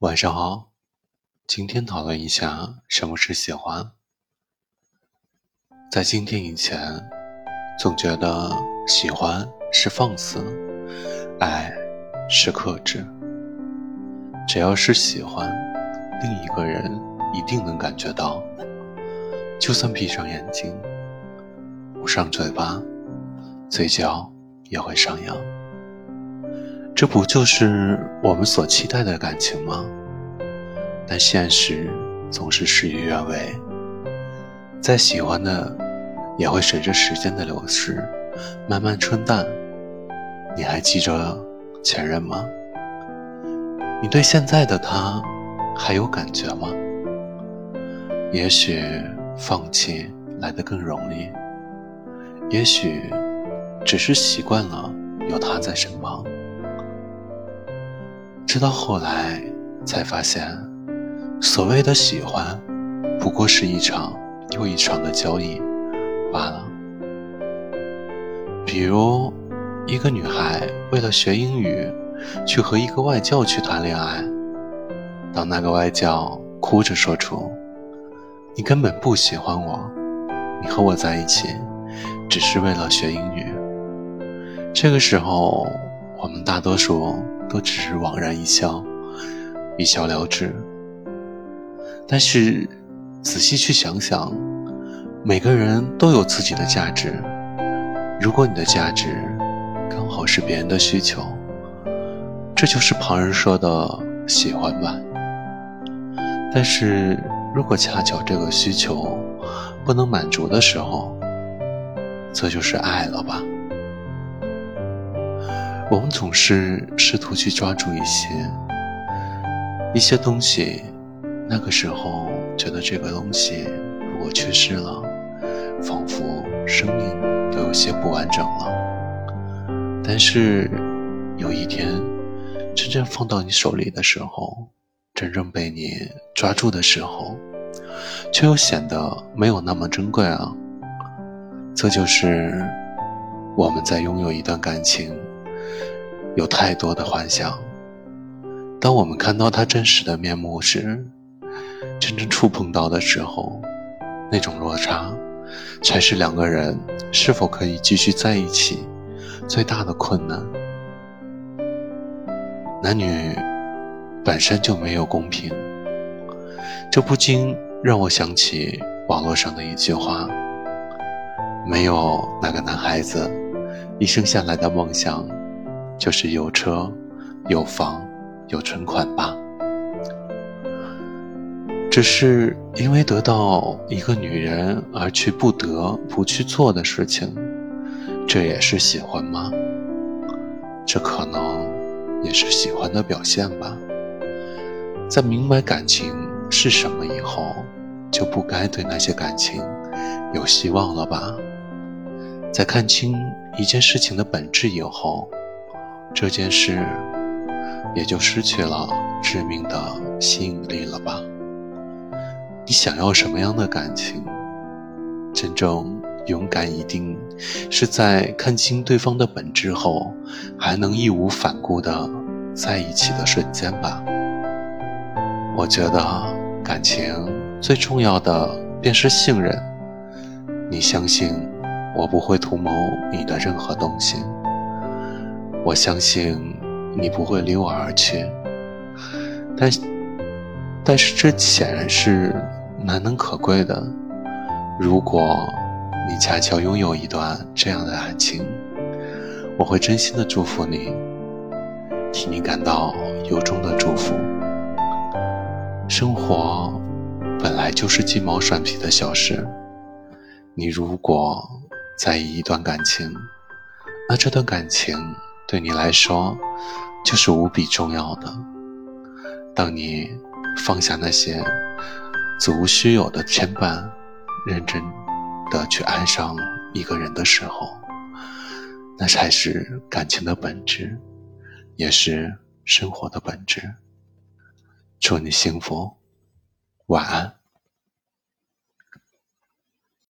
晚上好，今天讨论一下什么是喜欢。在今天以前，总觉得喜欢是放肆，爱是克制。只要是喜欢，另一个人一定能感觉到，就算闭上眼睛，捂上嘴巴，嘴角也会上扬。这不就是我们所期待的感情吗？但现实总是事与愿违。再喜欢的，也会随着时间的流逝，慢慢冲淡。你还记着前任吗？你对现在的他还有感觉吗？也许放弃来得更容易，也许只是习惯了有他在身旁。直到后来，才发现，所谓的喜欢，不过是一场又一场的交易罢了。比如，一个女孩为了学英语，去和一个外教去谈恋爱，当那个外教哭着说出“你根本不喜欢我，你和我在一起，只是为了学英语”，这个时候，我们大多数。都只是枉然一笑，一笑了之。但是，仔细去想想，每个人都有自己的价值。如果你的价值刚好是别人的需求，这就是旁人说的喜欢吧。但是如果恰巧这个需求不能满足的时候，这就是爱了吧。我们总是试图去抓住一些一些东西，那个时候觉得这个东西如果缺失了，仿佛生命都有些不完整了。但是有一天，真正放到你手里的时候，真正被你抓住的时候，却又显得没有那么珍贵啊！这就是我们在拥有一段感情。有太多的幻想。当我们看到他真实的面目时，真正触碰到的时候，那种落差，才是两个人是否可以继续在一起最大的困难。男女本身就没有公平，这不禁让我想起网络上的一句话：没有哪个男孩子一生下来的梦想。就是有车、有房、有存款吧。只是因为得到一个女人而去不得不去做的事情，这也是喜欢吗？这可能也是喜欢的表现吧。在明白感情是什么以后，就不该对那些感情有希望了吧？在看清一件事情的本质以后。这件事也就失去了致命的吸引力了吧？你想要什么样的感情？真正勇敢一定是在看清对方的本质后，还能义无反顾的在一起的瞬间吧。我觉得感情最重要的便是信任。你相信我不会图谋你的任何东西。我相信你不会离我而去，但但是这显然是难能可贵的。如果你恰巧拥有一段这样的爱情，我会真心的祝福你，替你感到由衷的祝福。生活本来就是鸡毛蒜皮的小事，你如果在意一段感情，那这段感情。对你来说，就是无比重要的。当你放下那些足虚有的牵绊，认真的去爱上一个人的时候，那才是感情的本质，也是生活的本质。祝你幸福，晚安。